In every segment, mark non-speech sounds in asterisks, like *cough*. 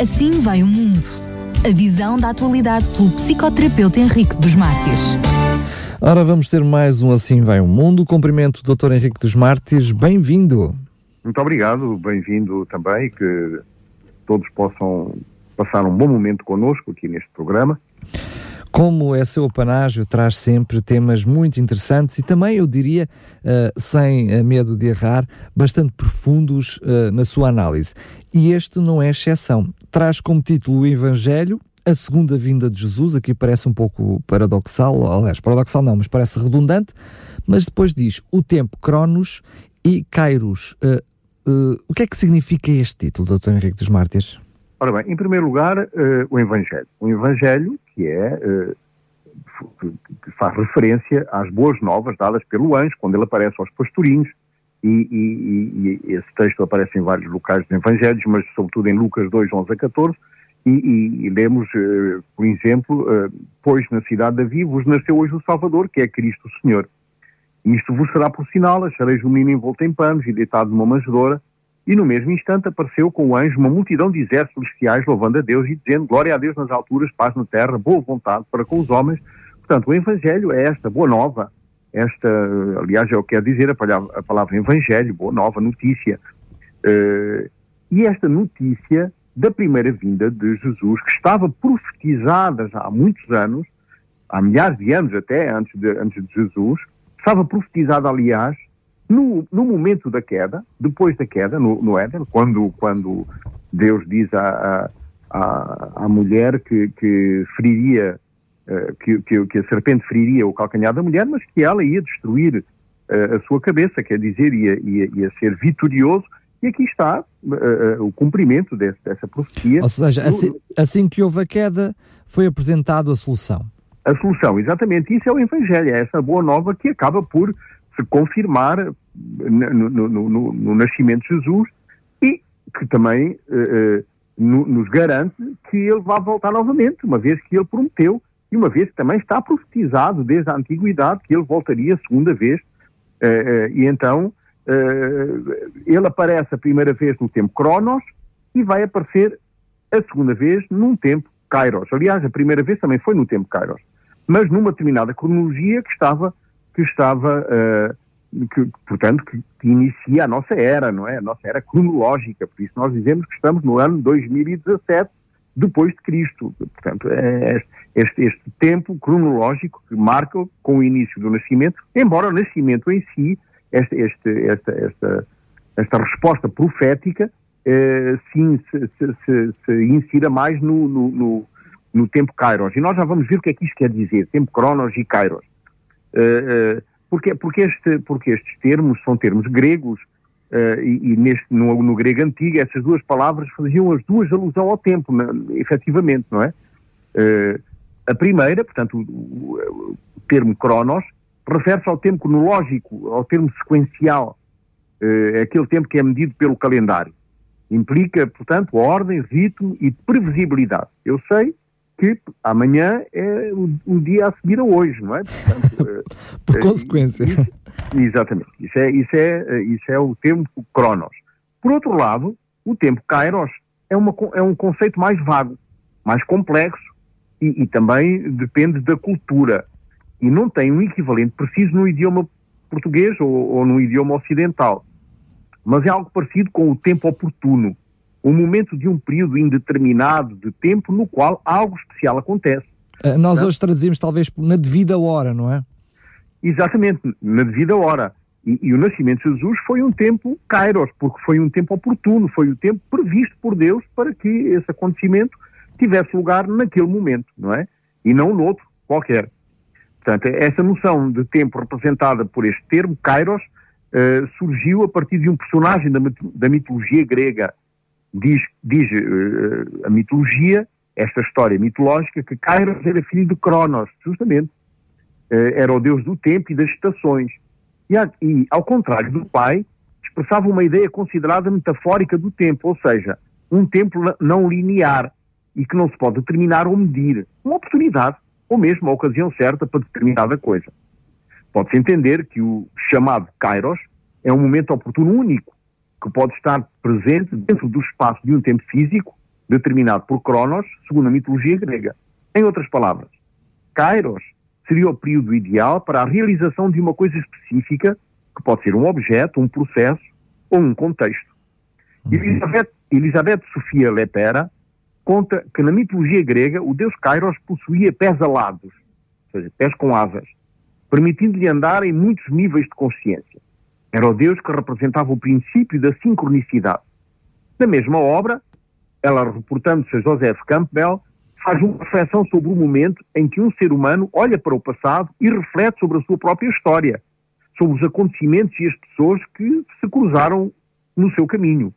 Assim vai o mundo. A visão da atualidade pelo psicoterapeuta Henrique dos Mártires. Ora, vamos ter mais um Assim Vai o Mundo. Cumprimento o Dr. Henrique dos Mártires. Bem-vindo. Muito obrigado, bem-vindo também, que todos possam passar um bom momento connosco aqui neste programa. Como é seu apanágio, traz sempre temas muito interessantes e também, eu diria, uh, sem medo de errar, bastante profundos uh, na sua análise. E este não é exceção. Traz como título o Evangelho, a segunda vinda de Jesus, aqui parece um pouco paradoxal, aliás, paradoxal não, mas parece redundante, mas depois diz o tempo Cronos e Kairos. Uh, uh, o que é que significa este título, Dr. Henrique dos Mártires? Ora bem, em primeiro lugar, uh, o Evangelho. O Evangelho, que é que faz referência às boas novas dadas pelo anjo, quando ele aparece aos pastorinhos, e, e, e, esse texto aparece em vários locais dos Evangelhos, mas sobretudo em Lucas 2, 11 a 14, e, e lemos, uh, por exemplo, uh, pois na cidade de Davi vos nasceu hoje o Salvador, que é Cristo o Senhor. Isto vos será por sinal, achareis o menino envolto em panos e deitado numa manjedoura. E no mesmo instante apareceu com o anjo uma multidão de exércitos celestiais louvando a Deus e dizendo glória a Deus nas alturas, paz na terra, boa vontade para com os homens. Portanto, o Evangelho é esta boa nova, esta, aliás, é o que quer dizer a palavra, a palavra Evangelho, boa nova, notícia. Uh, e esta notícia da primeira vinda de Jesus, que estava profetizada já há muitos anos, há milhares de anos até, antes de, antes de Jesus, estava profetizada, aliás, no, no momento da queda, depois da queda, no, no Éden, quando, quando Deus diz à, à, à mulher que, que feriria, uh, que, que, que, a serpente feriria o calcanhar da mulher, mas que ela ia destruir uh, a sua cabeça, quer dizer, ia, ia, ia ser vitorioso e aqui está uh, uh, o cumprimento desse, dessa profecia. Ou seja, assim, assim, que houve a queda, foi apresentado a solução. A solução, exatamente. Isso é o Evangelho, é essa boa nova que acaba por se confirmar no, no, no, no nascimento de Jesus e que também uh, nos garante que ele vai voltar novamente, uma vez que ele prometeu e uma vez que também está profetizado desde a antiguidade que ele voltaria segunda vez. e então Uh, ele aparece a primeira vez no tempo Cronos e vai aparecer a segunda vez num tempo Kairos. Aliás, a primeira vez também foi no tempo Kairos, mas numa determinada cronologia que estava, que estava, uh, que, portanto, que, que, inicia a nossa era, não é? A nossa era cronológica. Por isso nós dizemos que estamos no ano 2017 depois de Cristo. Portanto, é este, este tempo cronológico que marca com o início do nascimento, embora o nascimento em si este, este, esta, esta, esta resposta profética eh, sim se, se, se, se, insira mais no, no, no, no, tempo Kairos. E nós já vamos ver o que é que isto quer dizer, tempo Cronos e Kairos. Eh, eh, porque, porque, este, porque estes termos são termos gregos eh, e, e, neste, no, no, grego antigo essas duas palavras faziam as duas alusão ao tempo, na, efetivamente, não é? Eh, a primeira, portanto, o, o, termo Cronos, refere-se ao tempo cronológico, ao termo sequencial, é aquele tempo que é medido pelo calendário. Implica, portanto, ordem, ritmo e previsibilidade. Eu sei que amanhã é o, o dia a seguir a hoje, não é? Portanto, *laughs* eh, Por consequência. Isso, exatamente. Isso é, isso, é, isso é o tempo Cronos. Por outro lado, o tempo Kairos é, uma, é um conceito mais vago, mais complexo e, e também depende da cultura e não tem um equivalente preciso no idioma português ou, ou no idioma ocidental. Mas é algo parecido com o tempo oportuno, o momento de um período indeterminado de tempo no qual algo especial acontece. Uh, nós hoje traduzimos talvez na devida hora, não é? Exatamente, na devida hora. E, e, o nascimento de Jesus foi um tempo kairos, porque foi um tempo oportuno, foi o tempo previsto por Deus para que esse acontecimento tivesse lugar naquele momento, não é? E não noutro qualquer. Portanto, essa noção de tempo representada por este termo, Kairos, uh, surgiu a partir de um personagem da, da mitologia grega. Diz, diz uh, a mitologia, esta história mitológica, que Kairos era filho de Cronos, justamente. Uh, era o deus do tempo e das estações. E, e, ao contrário do pai, expressava uma ideia considerada metafórica do tempo, ou seja, um tempo não linear e que não se pode determinar ou medir. Uma oportunidade ou mesmo a ocasião certa para determinada coisa. Pode-se entender que o chamado kairos é um momento oportuno único, que pode estar presente dentro do espaço de um tempo físico determinado por Cronos, segundo a mitologia grega. Em outras palavras, Kairos seria o período ideal para a realização de uma coisa específica, que pode ser um objeto, um processo ou um contexto. Uhum. Elizabeth, Elizabeth Sofia Lepera conta que na mitologia grega o deus Kairos possuía pés alados, ou seja, pés com asas, permitindo-lhe andar em muitos níveis de consciência. Era o deus que representava o princípio da sincronicidade. Na mesma obra, ela reportando-se a Joseph Campbell, faz uma reflexão sobre o momento em que um ser humano olha para o passado e reflete sobre a sua própria história, sobre os acontecimentos e as pessoas que se cruzaram no seu caminho.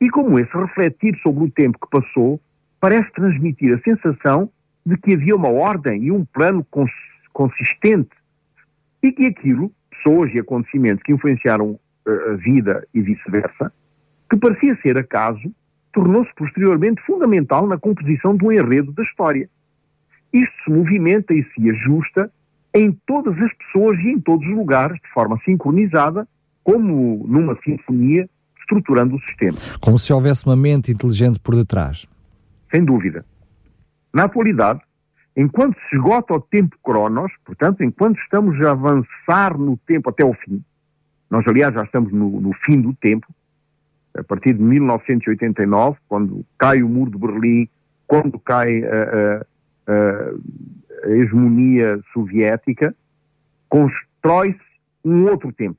E como esse refletir sobre o tempo que passou parece transmitir a sensação de que havia uma ordem e um plano cons consistente e que aquilo, pessoas e acontecimentos que influenciaram uh, a vida e vice-versa, que parecia ser acaso, tornou-se posteriormente fundamental na composição do enredo da história. Isto se movimenta e se ajusta em todas as pessoas e em todos os lugares, de forma sincronizada, como numa sinfonia, estruturando o sistema. Como se houvesse uma mente inteligente por detrás. Sem dúvida. Na atualidade, enquanto se esgota o tempo cronos, portanto, enquanto estamos a avançar no tempo até o fim, nós, aliás, já estamos no, no fim do tempo, a partir de 1989, quando cai o muro de Berlim, quando cai a, a, a hegemonia soviética, constrói-se um outro tempo.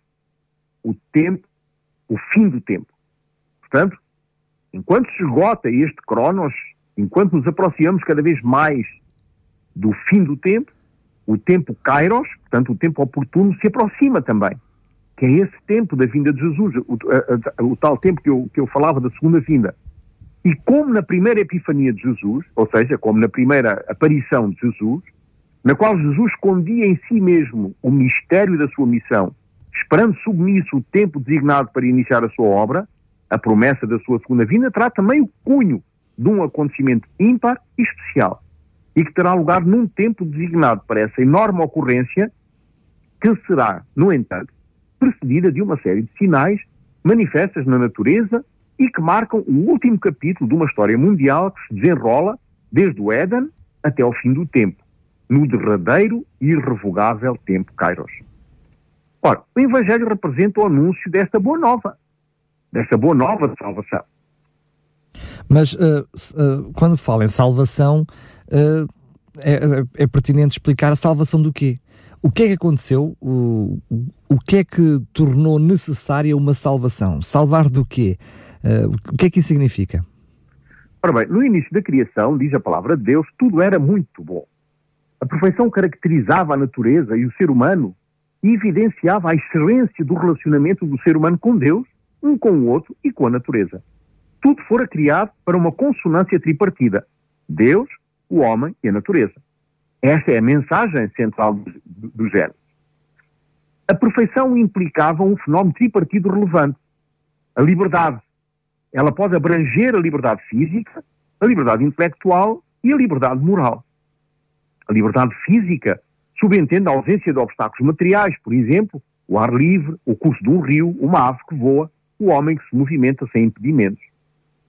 O tempo, o fim do tempo. Portanto, enquanto se esgota este cronos, enquanto nos aproximamos cada vez mais do fim do tempo, o tempo kairos, portanto o tempo oportuno, se aproxima também que é esse tempo da vinda de Jesus, o, a, a, o tal tempo que eu, que eu falava da segunda vinda. E como na primeira epifania de Jesus, ou seja, como na primeira aparição de Jesus, na qual Jesus escondia em si mesmo o mistério da sua missão, esperando submisso o tempo designado para iniciar a sua obra, a promessa da sua segunda vinda terá também o cunho de um acontecimento ímpar e especial, e que terá lugar num tempo designado para essa enorme ocorrência, que será, no entanto, precedida de uma série de sinais manifestas na natureza e que marcam o último capítulo de uma história mundial que se desenrola desde o Éden até ao fim do tempo, no derradeiro e irrevogável tempo Kairos. Ora, o Evangelho representa o anúncio desta boa nova, desta boa nova de salvação. Mas uh, uh, quando fala em salvação, uh, é, é, pertinente explicar a salvação do quê? O que é que aconteceu? O, o que é que tornou necessária uma salvação? Salvar do quê? O que é que isso significa? Ora bem, no início da criação, diz a palavra de Deus, tudo era muito bom. A perfeição caracterizava a natureza e o ser humano e evidenciava a excelência do relacionamento do ser humano com Deus, um com o outro e com a natureza. Tudo fora criado para uma consonância tripartida: Deus, o homem e a natureza. Esta é a mensagem central do, do, Gênesis. A perfeição implicava um fenómeno tripartido relevante. A liberdade. Ela pode abranger a liberdade física, a liberdade intelectual e a liberdade moral. A liberdade física subentende a ausência de obstáculos materiais, por exemplo, o ar livre, o curso de um rio, uma ave que voa, o homem que se movimenta sem impedimentos.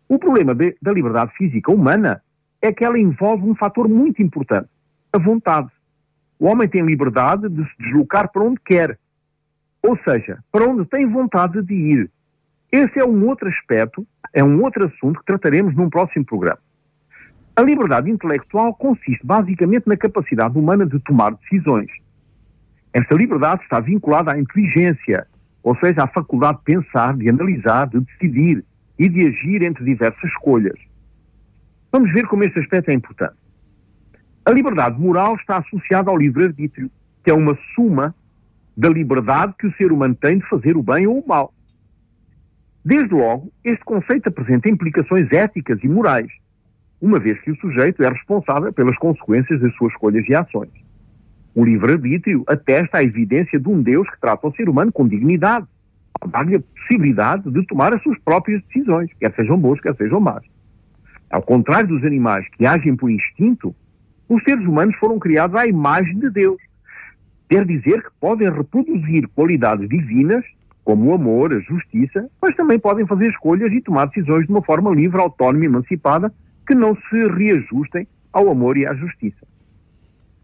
O problema de, da liberdade física humana é que ela envolve um fator muito importante, a vontade. O homem tem liberdade de se deslocar para onde quer, ou seja, para onde tem vontade de ir. Esse é um outro aspecto, é um outro assunto que trataremos num próximo programa. A liberdade intelectual consiste basicamente na capacidade humana de tomar decisões. Esta liberdade está vinculada à inteligência, ou seja, à faculdade de pensar, de analisar, de decidir e de agir entre diversas escolhas. Vamos ver como este aspecto é importante. A liberdade moral está associada ao livre-arbítrio, que é uma suma da liberdade que o ser humano tem de fazer o bem ou o mal. Desde logo, este conceito apresenta implicações éticas e morais, uma vez que o sujeito é responsável pelas consequências das suas escolhas e ações. O livre-arbítrio atesta a evidência de um Deus que trata o ser humano com dignidade, dá-lhe a possibilidade de tomar as suas próprias decisões, quer sejam boas, quer sejam más. Ao contrário dos animais que agem por instinto, os seres humanos foram criados à imagem de Deus. Quer dizer que podem reproduzir qualidades divinas como o amor, a justiça, mas também podem fazer escolhas e tomar decisões de uma forma livre, autónoma e emancipada, que não se reajustem ao amor e à justiça.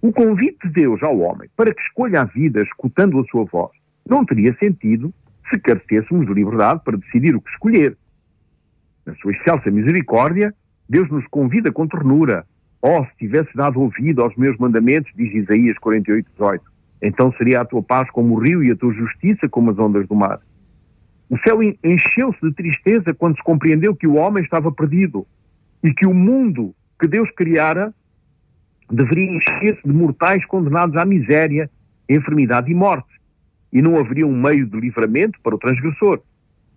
O convite de Deus ao homem para que escolha a vida escutando a sua voz não teria sentido se carecêssemos de liberdade para decidir o que escolher. Na sua excelsa misericórdia, Deus nos convida com ternura. Oh, se tivesse dado ouvido aos meus mandamentos, diz Isaías 48, 18, então seria a tua paz como o rio e a tua justiça como as ondas do mar. O céu encheu-se de tristeza quando se compreendeu que o homem estava perdido e que o mundo que Deus criara deveria encher-se de mortais condenados à miséria, enfermidade e morte. E não haveria um meio de livramento para o transgressor.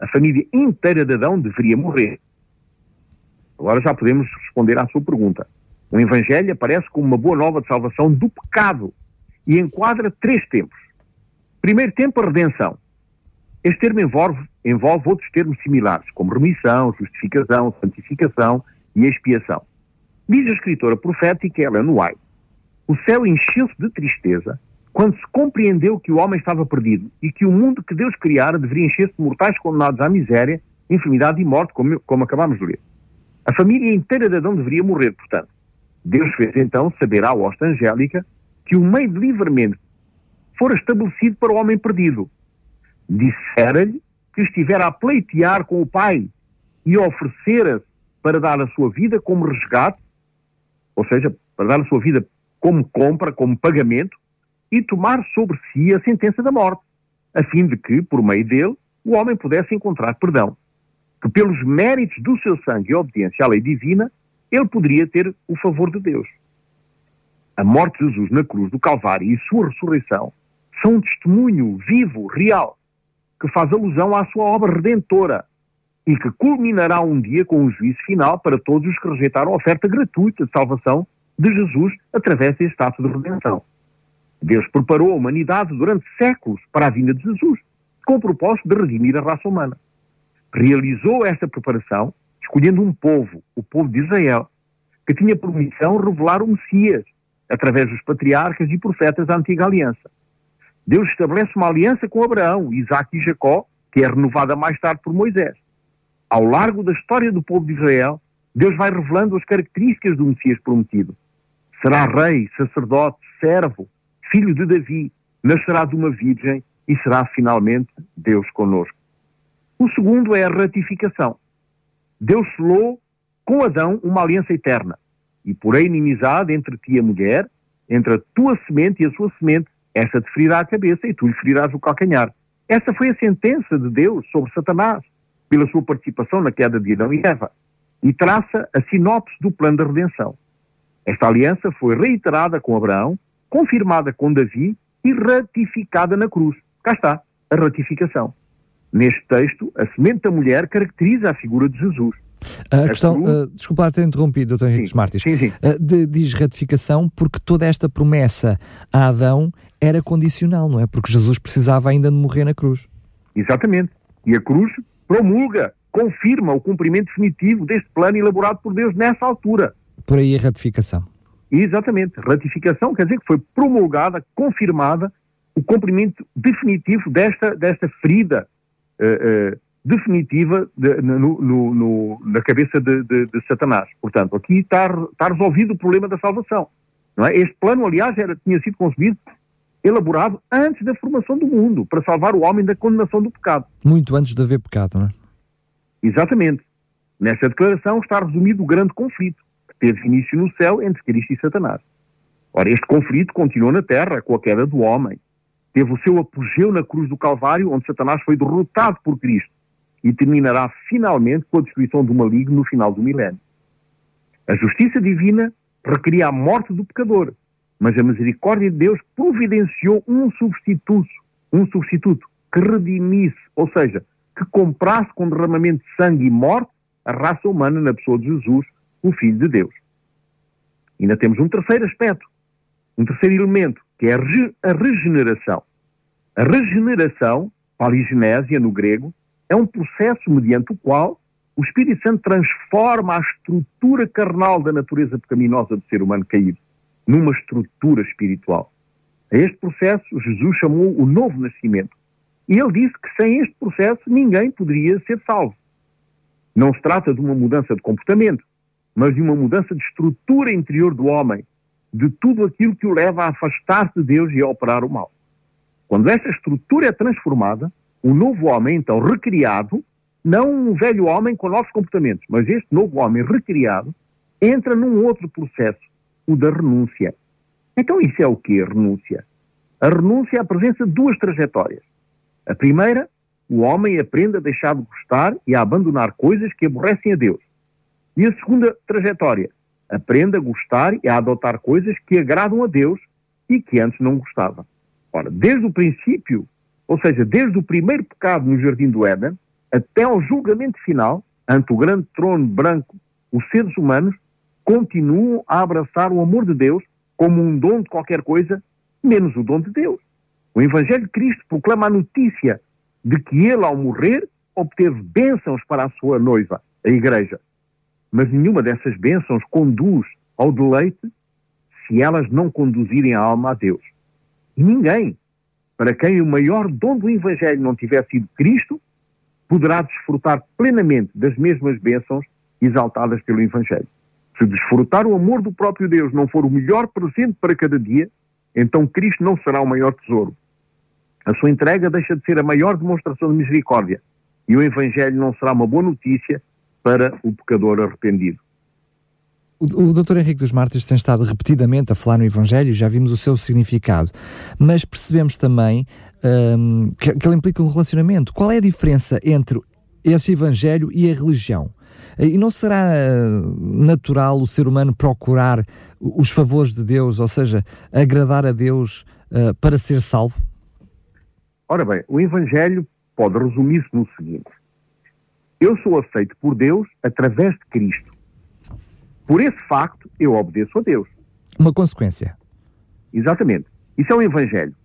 A família inteira de Adão deveria morrer. Agora já podemos responder à sua pergunta. O Evangelho aparece como uma boa nova de salvação do pecado e enquadra três tempos. Primeiro tempo, a redenção. Este termo envolve, envolve outros termos similares, como remissão, justificação, santificação e expiação. Diz a escritora profética Ellen White, o céu encheu-se de tristeza quando se compreendeu que o homem estava perdido e que o mundo que Deus criara deveria encher-se de mortais condenados à miséria, enfermidade e morte, como, como acabámos de ler. A família inteira de Adão deveria morrer, portanto. Deus fez então saber à hosta angélica que o meio de livramento fora estabelecido para o homem perdido. Dissera-lhe que estivera a pleitear com o Pai e oferecera-se para dar a sua vida como resgate, ou seja, para dar a sua vida como compra, como pagamento, e tomar sobre si a sentença da morte, a fim de que, por meio dele, o homem pudesse encontrar perdão. Que pelos méritos do seu sangue e obediência à lei divina, ele poderia ter o favor de Deus a morte de Jesus na cruz do Calvário e sua ressurreição são um testemunho vivo, real, que faz alusão à sua obra redentora e que culminará um dia com o juízo final para todos os que rejeitaram a oferta gratuita de salvação de Jesus através deste ato de redenção. Deus preparou a humanidade durante séculos para a vinda de Jesus, com o propósito de redimir a raça humana. Realizou esta preparação escolhendo um povo, o povo de Israel, que tinha por missão revelar o Messias, através dos patriarcas e profetas da antiga aliança. Deus estabelece uma aliança com Abraão, Isaac e Jacó, que é renovada mais tarde por Moisés. Ao largo da história do povo de Israel, Deus vai revelando as características do Messias prometido. Será rei, sacerdote, servo, filho de Davi, nascerá de uma virgem e será finalmente Deus conosco. O segundo é a ratificação. Deus selou com Adão uma aliança eterna e porém inimizade entre ti e a mulher, entre a tua semente e a sua semente, esta te ferirá a cabeça e tu lhe ferirás o calcanhar. Esta foi a sentença de Deus sobre Satanás, pela sua participação na queda de Adão e Eva, e traça a sinopse do plano da redenção. Esta aliança foi reiterada com Abraão, confirmada com Davi e ratificada na cruz. Cá está, a ratificação. Neste texto, a semente da mulher caracteriza a figura de Jesus. A, a questão, uh, desculpa ter interrompido, Dr. Henrique dos Martins, sim, sim. Uh, de, diz ratificação porque toda esta promessa a Adão era condicional, não é? Porque Jesus precisava ainda de morrer na cruz. Exatamente. E a cruz promulga, confirma o cumprimento definitivo deste plano elaborado por Deus nessa altura. Por aí a ratificação. Exatamente. Ratificação quer dizer que foi promulgada, confirmada o cumprimento definitivo desta, desta ferida uh, uh, definitiva de, no, no, no, na cabeça de, de, de, Satanás. Portanto, aqui está, está resolvido o problema da salvação. É? Este plano, aliás, era, tinha sido concebido, elaborado antes da formação do mundo, para salvar o homem da condenação do pecado. Muito antes de haver pecado, não é? Exatamente. Nesta declaração está resumido o grande conflito teve início no céu entre Cristo e Satanás. Ora, este conflito continuou na terra com a queda do homem. Teve o seu apogeu na cruz do Calvário, onde Satanás foi derrotado por Cristo e terminará finalmente com a destruição do maligno no final do milénio. A justiça divina requeria a morte do pecador, mas a misericórdia de Deus providenciou um substituto, um substituto que redimisse, ou seja, que comprasse com derramamento de sangue e morte a raça humana na pessoa de Jesus, o Filho de Deus. Ainda temos um terceiro aspecto, um terceiro elemento, que é a regeneração. A regeneração, paligenésia no grego, é um processo mediante o qual o Espírito Santo transforma a estrutura carnal da natureza pecaminosa do ser humano caído numa estrutura espiritual. A este processo, Jesus chamou o novo nascimento. E ele disse que sem este processo ninguém poderia ser salvo. Não se trata de uma mudança de comportamento, mas de uma mudança de estrutura interior do homem, de tudo aquilo que o leva a afastar-se de Deus e a operar o mal. Quando essa estrutura é transformada, o novo homem, então recriado, não um velho homem com novos comportamentos, mas este novo homem recriado, entra num outro processo, o da renúncia. Então isso é o que? Renúncia. A renúncia apresenta duas trajetórias. A primeira, o homem aprende a deixar de gostar e a abandonar coisas que aborrecem a Deus. E a segunda trajetória, aprende a gostar e a adotar coisas que agradam a Deus e que antes não gostava. Ora, desde o princípio, ou seja, desde o primeiro pecado no Jardim do Éden, até ao julgamento final, ante o grande trono branco, os seres humanos continuam a abraçar o amor de Deus como um dom de qualquer coisa, menos o dom de Deus. O Evangelho de Cristo proclama a notícia de que ele, ao morrer, obteve bênçãos para a sua noiva, a Igreja. Mas nenhuma dessas bênçãos conduz ao deleite se elas não conduzirem a alma a Deus. E ninguém, para quem o maior dom do Evangelho não tiver sido Cristo, poderá desfrutar plenamente das mesmas bênçãos exaltadas pelo Evangelho. Se desfrutar o amor do próprio Deus não for o melhor presente para cada dia, então Cristo não será o maior tesouro. A sua entrega deixa de ser a maior demonstração de misericórdia e o Evangelho não será uma boa notícia para o pecador arrependido. O, Dr. Henrique dos Mártires tem estado repetidamente a falar no Evangelho, já vimos o seu significado, mas percebemos também um, que, que ele implica um relacionamento. Qual é a diferença entre esse Evangelho e a religião? E não será natural o ser humano procurar os favores de Deus, ou seja, agradar a Deus uh, para ser salvo? Ora bem, o Evangelho pode resumir-se no seguinte: Eu sou aceito por Deus através de Cristo. Por esse facto, eu obedeço a Deus. Uma consequência. Exatamente. Isso é o Evangelho.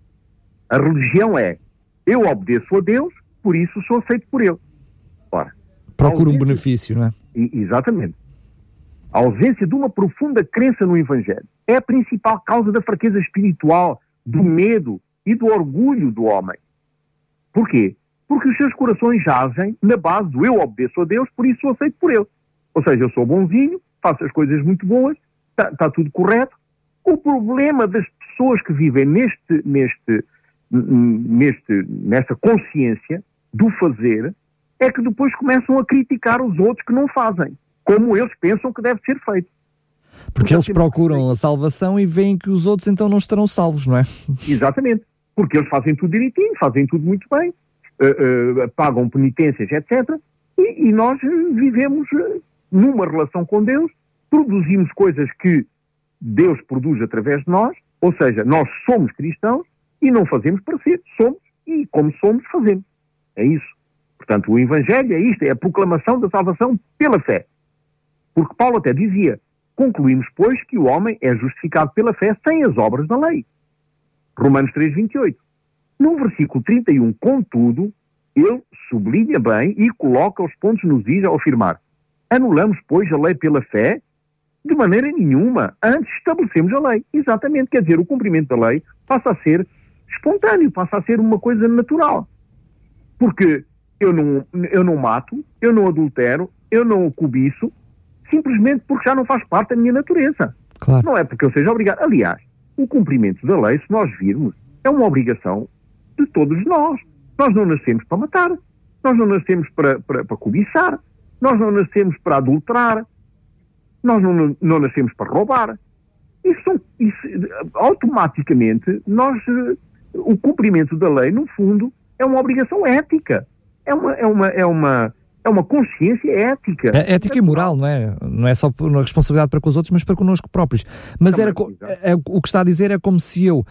A religião é eu obedeço a Deus, por isso sou aceito por Ele. Ora, Procura um benefício, não é? Exatamente. A ausência de uma profunda crença no Evangelho é a principal causa da fraqueza espiritual, do medo e do orgulho do homem. Porquê? Porque os seus corações jazem na base do eu obedeço a Deus, por isso sou aceito por Ele. Ou seja, eu sou bonzinho, faço as coisas muito boas, está tá tudo correto. O problema das pessoas que vivem neste, neste, neste, nessa consciência do fazer é que depois começam a criticar os outros que não fazem, como eles pensam que deve ser feito. Porque eles procuram a salvação e veem que os outros então não estarão salvos, não é? Exatamente. Porque eles fazem tudo direitinho, fazem tudo muito bem, uh, uh, pagam penitências, etc. E, e nós vivemos eh, numa relação com Deus, produzimos coisas que Deus produz através de nós, ou seja, nós somos cristãos e não fazemos para ser, somos e como somos, fazemos. É isso. Portanto, o Evangelho é isto, é a proclamação da salvação pela fé. Porque Paulo até dizia: concluímos, pois, que o homem é justificado pela fé sem as obras da lei. Romanos 3, 28. No versículo 31, contudo, ele sublinha bem e coloca os pontos nos is ao afirmar: anulamos, pois, a lei pela fé? De maneira nenhuma. Antes estabelecemos a lei. Exatamente. Quer dizer, o cumprimento da lei passa a ser espontâneo, passa a ser uma coisa natural. Porque eu não, eu não mato, eu não adultero, eu não cobiço, simplesmente porque já não faz parte da minha natureza. Claro. Não é porque eu seja obrigado. Aliás, o cumprimento da lei, se nós virmos, é uma obrigação de todos nós. Nós não nascemos para matar, nós não nascemos para, para, para cobiçar, nós não nascemos para adulterar, nós não, não nascemos para roubar. Isso, isso automaticamente, nós, eh, o cumprimento da lei, no fundo, é uma obrigação ética é uma, é uma, é uma, é uma consciência ética. É ética e moral, não é? Não é só uma responsabilidade para com os outros, mas para connosco próprios. Mas Também, era, é, o que está a dizer é como se eu uh,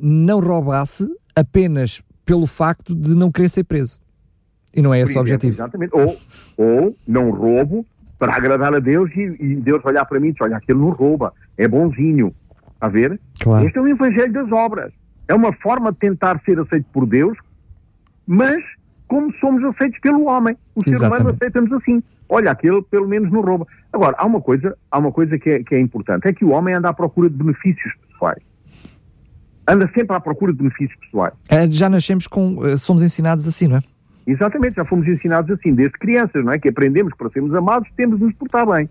não roubasse apenas pelo facto de não querer ser preso. E não é esse o objetivo. Exatamente. Ou, ou não roubo para agradar a Deus e, e Deus olhar para mim e dizer, olha, aquele não rouba, é bonzinho. A ver? Claro. Este é o evangelho das obras. É uma forma de tentar ser aceito por Deus, mas como somos aceitos pelo homem. O ser humano aceita-nos assim. Olha, aquele pelo menos não rouba. Agora, há uma coisa, há uma coisa que, é, que é importante, é que o homem anda à procura de benefícios pessoais. Anda sempre à procura de benefícios pessoais. É, já nascemos com, eh, somos ensinados assim, não é? Exatamente, já fomos ensinados assim, desde crianças, não é? Que aprendemos que para sermos amados temos de nos portar bem.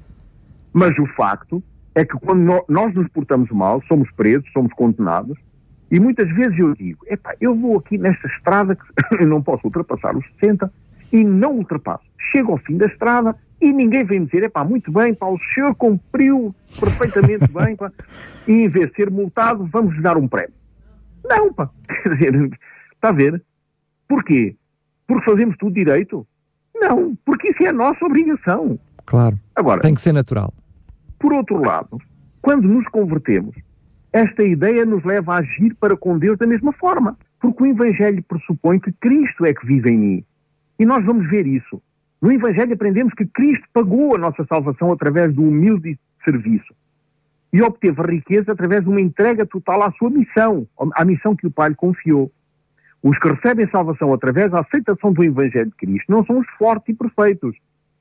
Mas o facto é que quando nós nos portamos mal, somos presos, somos condenados, e muitas vezes eu digo, epá, eu vou aqui nesta estrada que *coughs* eu não posso ultrapassar os 60 e não ultrapasso. Chego ao fim da estrada e ninguém vem dizer, epá, muito bem, pá, o senhor cumpriu perfeitamente bem, pá, *laughs* e em vez de ser multado, vamos dar um prémio. Não, pá, quer dizer, está a ver? Porquê? Porque fazemos tudo direito? Não, porque isso é a nossa obrigação. Claro. Agora, tem que ser natural. Por outro lado, quando nos convertemos, esta ideia nos leva a agir para com Deus da mesma forma, porque o Evangelho pressupõe que Cristo é que vive em mim. E nós vamos ver isso. No Evangelho aprendemos que Cristo pagou a nossa salvação através do humilde serviço e obteve riqueza através de uma entrega total à sua missão, à missão que o Pai lhe confiou. Os que recebem salvação através da aceitação do Evangelho de Cristo não são os fortes e perfeitos,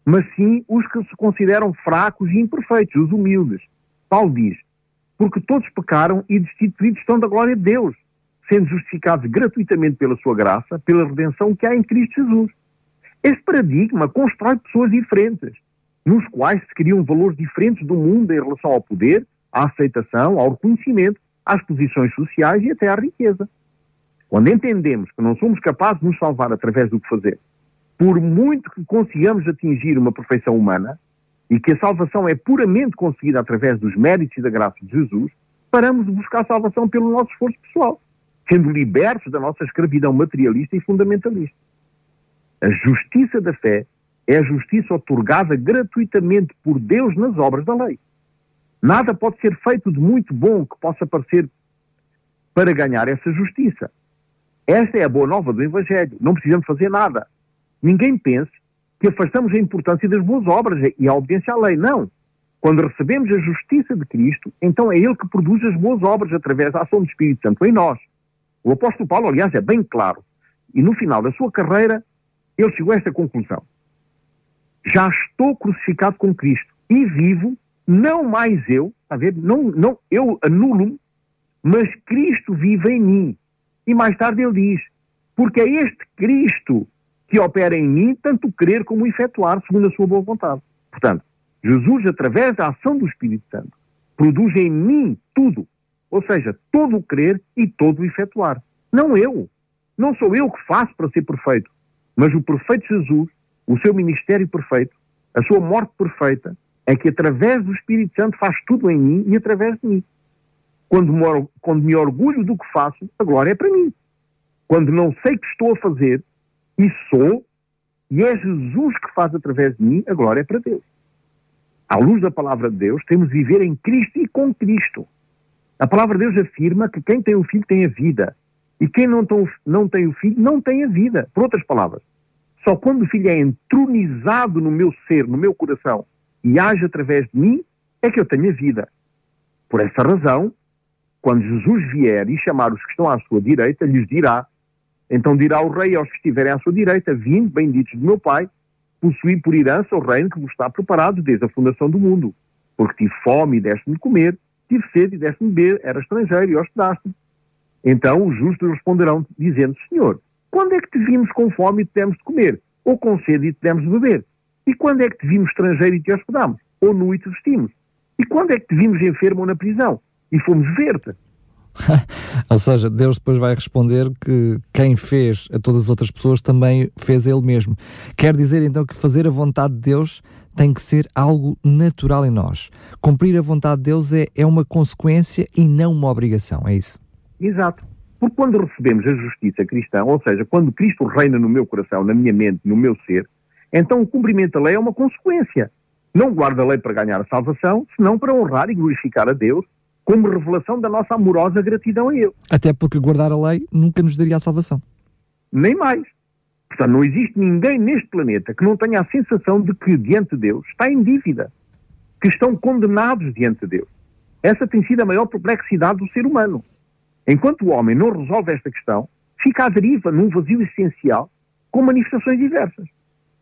mas sim os que se consideram fracos e imperfeitos, os humildes. Paulo diz: Porque todos pecaram e destituídos estão da glória de Deus, sendo justificados gratuitamente pela sua graça, pela redenção que há em Cristo Jesus. Este paradigma constrói pessoas diferentes, nos quais se criam valores diferentes do mundo em relação ao poder, à aceitação, ao reconhecimento, às posições sociais e até à riqueza. Quando entendemos que não somos capazes de nos salvar através do que fazer, por muito que consigamos atingir uma perfeição humana, e que a salvação é puramente conseguida através dos méritos e da graça de Jesus, paramos de buscar salvação pelo nosso esforço pessoal, sendo libertos da nossa escravidão materialista e fundamentalista. A justiça da fé é a justiça otorgada gratuitamente por Deus nas obras da lei. Nada pode ser feito de muito bom que possa parecer para ganhar essa justiça. Esta é a boa nova do Evangelho. Não precisamos fazer nada. Ninguém pense que afastamos a importância das boas obras e a obediência à lei. Não. Quando recebemos a justiça de Cristo, então é Ele que produz as boas obras através da ação do Espírito Santo em nós. O apóstolo Paulo, aliás, é bem claro. E no final da sua carreira, ele chegou a esta conclusão. Já estou crucificado com Cristo e vivo, não mais eu, está a ver? Não, não, eu anulo-me, mas Cristo vive em mim. E mais tarde ele diz: Porque é este Cristo que opera em mim, tanto crer como efetuar, segundo a sua boa vontade. Portanto, Jesus, através da ação do Espírito Santo, produz em mim tudo, ou seja, todo o crer e todo o efetuar. Não eu. Não sou eu que faço para ser perfeito, mas o perfeito Jesus, o seu ministério perfeito, a sua morte perfeita, é que através do Espírito Santo faz tudo em mim e através de mim. Quando me, quando me orgulho do que faço, a glória é para mim. Quando não sei o que estou a fazer, e sou, e é Jesus que faz através de mim, a glória é para Deus. À luz da palavra de Deus, temos de viver em Cristo e com Cristo. A palavra de Deus afirma que quem tem o filho tem a vida. E quem não não tem o filho não tem a vida. Por outras palavras, só quando o filho é entronizado no meu ser, no meu coração, e age através de mim, é que eu tenho a vida. Por essa razão, quando Jesus vier e chamar os que estão à sua direita, lhes dirá: Então dirá o rei aos que estiverem à sua direita: Vinde, benditos do meu Pai, possuí por herança o reino que vos está preparado desde a fundação do mundo. Porque tive fome e deste-me de comer, tive sede e deste-me de beber, era estrangeiro e hospedaste-me. Então os justos responderão, dizendo: Senhor, quando é que te vimos com fome e te demos de comer? Ou com sede e te demos de beber? E quando é que te vimos estrangeiro e te hospedamos? Ou nu e te vestimos? E quando é que te vimos enfermo ou na prisão? e fomos ver-te. *laughs* Ou seja, Deus depois vai responder que quem fez a todas as outras pessoas também fez a Ele mesmo. Quer dizer então que fazer a vontade de Deus tem que ser algo natural em nós. Cumprir a vontade de Deus é, é uma consequência e não uma obrigação, é isso? Exato. Porque quando recebemos a justiça cristã, ou seja, quando Cristo reina no meu coração, na minha mente, no meu ser, então o cumprimento da lei é uma consequência. Não guarda a lei para ganhar a salvação, senão para honrar e glorificar a Deus como revelação da nossa amorosa gratidão a Ele. Até porque guardar a lei nunca nos daria a salvação. Nem mais. Portanto, não existe ninguém neste planeta que não tenha a sensação de que, diante de Deus, está em dívida, que estão condenados diante de Deus. Essa tem sido a maior perplexidade do ser humano. Enquanto o homem não resolve esta questão, fica à deriva num vazio essencial com manifestações diversas.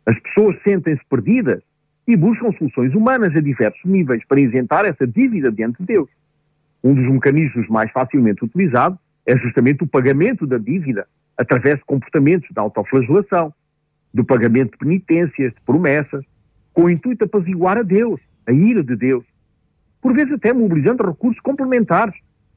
As pessoas sentem-se perdidas e buscam soluções humanas a diversos níveis para isentar essa dívida diante de Deus. Um dos mecanismos mais facilmente utilizados é justamente o pagamento da dívida através de comportamentos de autoflagelação, do pagamento de penitências, de promessas, com o intuito de apaziguar a Deus, a ira de Deus, por vezes até mobilizando recursos complementares,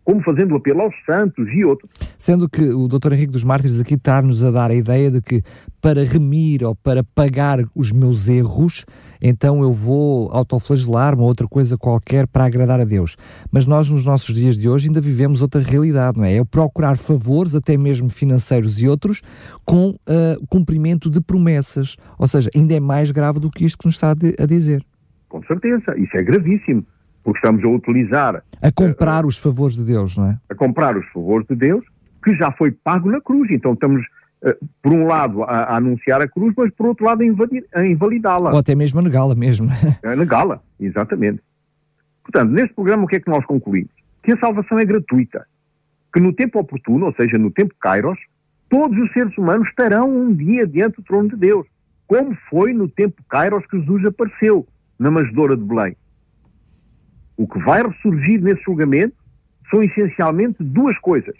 como fazendo apelo aos santos e outros. Sendo que o Dr. Henrique dos Mártires aqui está-nos a dar a ideia de que para remir ou para pagar os meus erros, então eu vou autoflagelar-me ou outra coisa qualquer para agradar a Deus. Mas nós, nos nossos dias de hoje, ainda vivemos outra realidade, não é? É procurar favores, até mesmo financeiros e outros, com uh, cumprimento de promessas. Ou seja, ainda é mais grave do que isto que nos está a dizer. Com certeza, isso é gravíssimo porque estamos a utilizar. A comprar os favores de Deus, não é? A comprar os favores de Deus, que já foi pago na cruz. Então estamos, uh, por um lado, a, a, anunciar a cruz, mas por outro lado, a, a invalidá-la. Ou até mesmo a negá-la mesmo. *laughs* A negá-la, exatamente. Portanto, neste programa, o que é que nós concluímos? Que a salvação é gratuita. Que no tempo oportuno, ou seja, no tempo Kairos, todos os seres humanos estarão um dia diante do trono de Deus. Como foi no tempo Kairos que Jesus apareceu na manjedoura de Belém. O que vai ressurgir nesse julgamento são essencialmente duas coisas.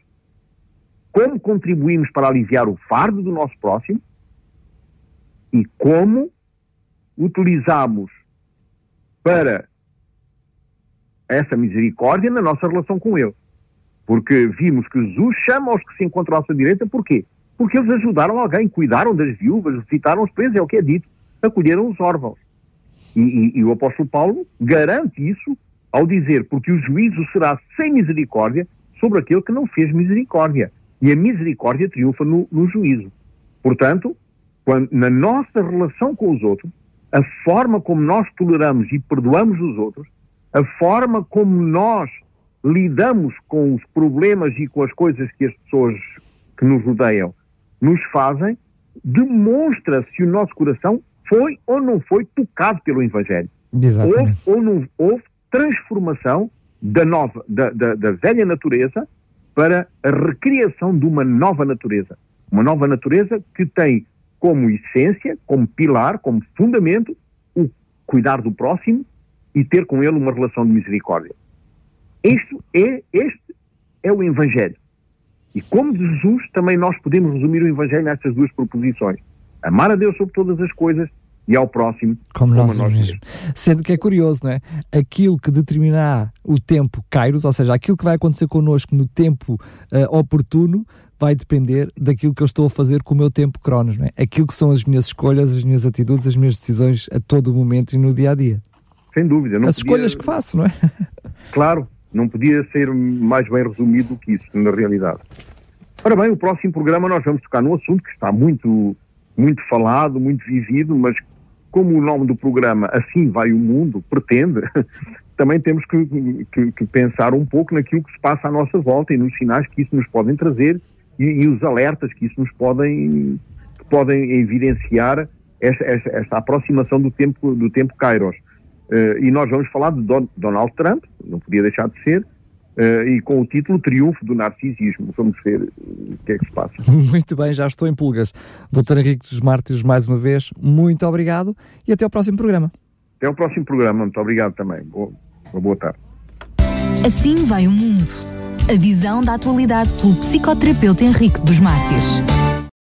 Como contribuímos para aliviar o fardo do nosso próximo e como utilizamos para essa misericórdia na nossa relação com Ele. Porque vimos que Jesus chama os que se encontram à sua direita, porquê? Porque eles ajudaram alguém, cuidaram das viúvas, visitaram os presos, é o que é dito, acolheram os órfãos. E, e, e o apóstolo Paulo garante isso ao dizer, porque o juízo será sem misericórdia sobre aquele que não fez misericórdia. E a misericórdia triunfa no, no juízo. Portanto, quando, na nossa relação com os outros, a forma como nós toleramos e perdoamos os outros, a forma como nós lidamos com os problemas e com as coisas que as pessoas que nos rodeiam nos fazem, demonstra se o nosso coração foi ou não foi tocado pelo Evangelho. Exatamente. Houve ou não houve transformação da, nova, da, da, da velha natureza para a recriação de uma nova natureza. Uma nova natureza que tem como essência, como pilar, como fundamento, o cuidar do próximo e ter com ele uma relação de misericórdia. Este é, este é o Evangelho. E como Jesus, também nós podemos resumir o Evangelho nestas duas proposições. Amar a Deus sobre todas as coisas e ao próximo como, como nós, nós mesmos. Sendo que é curioso, não é? Aquilo que determinará o tempo Kairos, ou seja, aquilo que vai acontecer connosco no tempo uh, oportuno, vai depender daquilo que eu estou a fazer com o meu tempo Cronos, não é? Aquilo que são as minhas escolhas, as minhas atitudes, as minhas decisões a todo momento e no dia a dia. Sem dúvida. Não as podia... escolhas que faço, não é? *laughs* Claro, não podia ser mais bem resumido do que isso, na realidade. Ora bem, o próximo programa nós vamos tocar num assunto que está muito, muito falado, muito vivido, mas como o nome do programa Assim Vai o Mundo pretende, *laughs* também temos que, que, que, pensar um pouco naquilo que se passa à nossa volta e nos sinais que isso nos podem trazer e, e os alertas que isso nos podem, podem evidenciar esta, esta, esta, aproximação do tempo, do tempo Kairos. Uh, e nós vamos falar de Don, Donald Trump, não podia deixar de ser, Uh, e com o título Triunfo do Narcisismo. Vamos ver o que é que se passa. *laughs* Muito bem, já estou em pulgas. Doutor Henrique dos Mártires, mais uma vez, muito obrigado e até ao próximo programa. Até ao próximo programa, muito obrigado também. Boa, uma boa tarde. Assim vai o mundo. A visão da atualidade pelo psicoterapeuta Henrique dos Mártires.